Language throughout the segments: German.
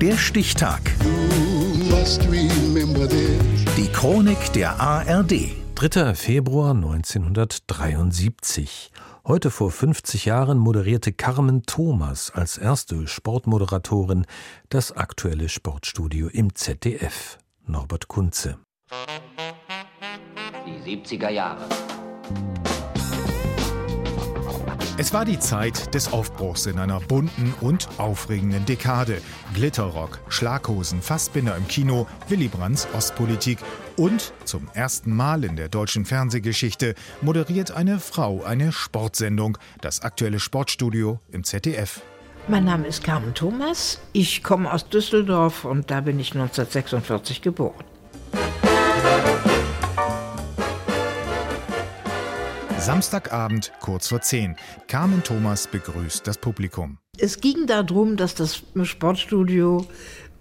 Der Stichtag. Die Chronik der ARD. 3. Februar 1973. Heute vor 50 Jahren moderierte Carmen Thomas als erste Sportmoderatorin das aktuelle Sportstudio im ZDF. Norbert Kunze. Die 70er Jahre. Es war die Zeit des Aufbruchs in einer bunten und aufregenden Dekade. Glitterrock, Schlaghosen, Fassbinder im Kino, Willy Brandts Ostpolitik und zum ersten Mal in der deutschen Fernsehgeschichte moderiert eine Frau eine Sportsendung, das aktuelle Sportstudio im ZDF. Mein Name ist Carmen Thomas. Ich komme aus Düsseldorf und da bin ich 1946 geboren. Samstagabend, kurz vor 10. Carmen Thomas begrüßt das Publikum. Es ging darum, dass das Sportstudio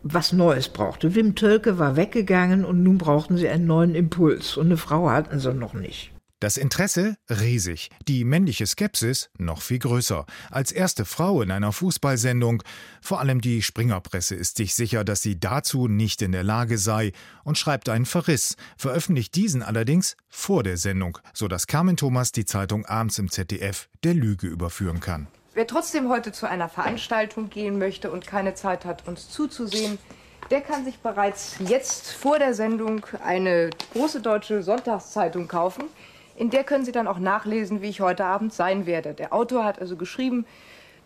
was Neues brauchte. Wim Tölke war weggegangen und nun brauchten sie einen neuen Impuls. Und eine Frau hatten sie noch nicht. Das Interesse riesig, die männliche Skepsis noch viel größer. Als erste Frau in einer Fußballsendung, vor allem die Springerpresse ist sich sicher, dass sie dazu nicht in der Lage sei und schreibt einen Verriss, veröffentlicht diesen allerdings vor der Sendung, so dass Carmen Thomas die Zeitung abends im ZDF der Lüge überführen kann. Wer trotzdem heute zu einer Veranstaltung gehen möchte und keine Zeit hat, uns zuzusehen, der kann sich bereits jetzt vor der Sendung eine große deutsche Sonntagszeitung kaufen. In der können Sie dann auch nachlesen, wie ich heute Abend sein werde. Der Autor hat also geschrieben,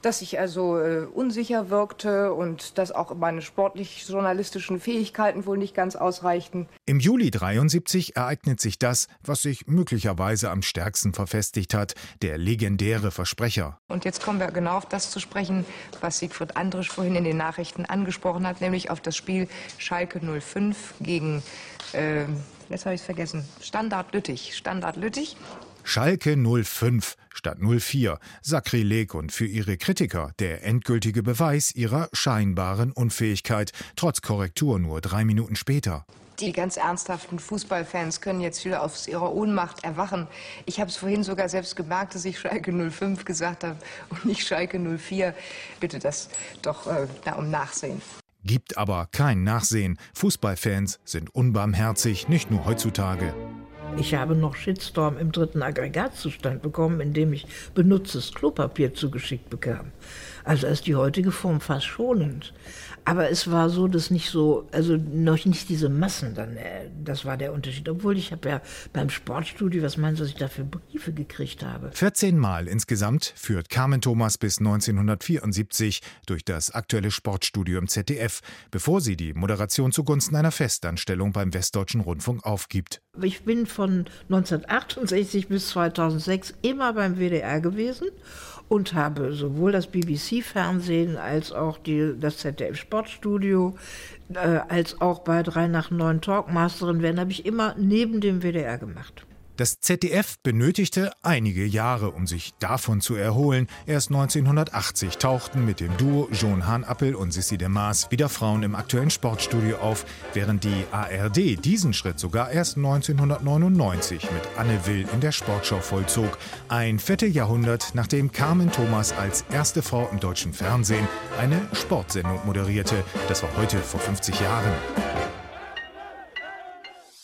dass ich also äh, unsicher wirkte und dass auch meine sportlich-journalistischen Fähigkeiten wohl nicht ganz ausreichten. Im Juli 73 ereignet sich das, was sich möglicherweise am stärksten verfestigt hat, der legendäre Versprecher. Und jetzt kommen wir genau auf das zu sprechen, was Siegfried Andrisch vorhin in den Nachrichten angesprochen hat, nämlich auf das Spiel Schalke 05 gegen, äh, jetzt habe ich es vergessen, Standard Lüttich. Standard Lüttich. Schalke 05 statt 04. Sakrileg und für ihre Kritiker der endgültige Beweis ihrer scheinbaren Unfähigkeit, trotz Korrektur nur drei Minuten später. Die ganz ernsthaften Fußballfans können jetzt wieder aus ihrer Ohnmacht erwachen. Ich habe es vorhin sogar selbst gemerkt, dass ich Schalke 05 gesagt habe und nicht Schalke 04. Bitte das doch äh, um Nachsehen. Gibt aber kein Nachsehen. Fußballfans sind unbarmherzig, nicht nur heutzutage. Ich habe noch Shitstorm im dritten Aggregatzustand bekommen, indem ich benutztes Klopapier zugeschickt bekam. Also ist die heutige Form fast schonend. Aber es war so, dass nicht so, also noch nicht diese Massen dann, äh, das war der Unterschied. Obwohl ich habe ja beim Sportstudio, was meinst du, was ich da für Briefe gekriegt habe? 14 Mal insgesamt führt Carmen Thomas bis 1974 durch das aktuelle Sportstudio im ZDF, bevor sie die Moderation zugunsten einer Festanstellung beim Westdeutschen Rundfunk aufgibt. Ich bin von 1968 bis 2006 immer beim WDR gewesen und habe sowohl das BBC-Fernsehen als auch die, das ZDF-Sportstudio äh, als auch bei 3 nach 9 Talkmasterin werden, habe ich immer neben dem WDR gemacht. Das ZDF benötigte einige Jahre, um sich davon zu erholen. Erst 1980 tauchten mit dem Duo Joan Hahn-Appel und Sissi de Maas wieder Frauen im aktuellen Sportstudio auf, während die ARD diesen Schritt sogar erst 1999 mit Anne Will in der Sportschau vollzog. Ein Vierteljahrhundert, nachdem Carmen Thomas als erste Frau im deutschen Fernsehen eine Sportsendung moderierte. Das war heute vor 50 Jahren.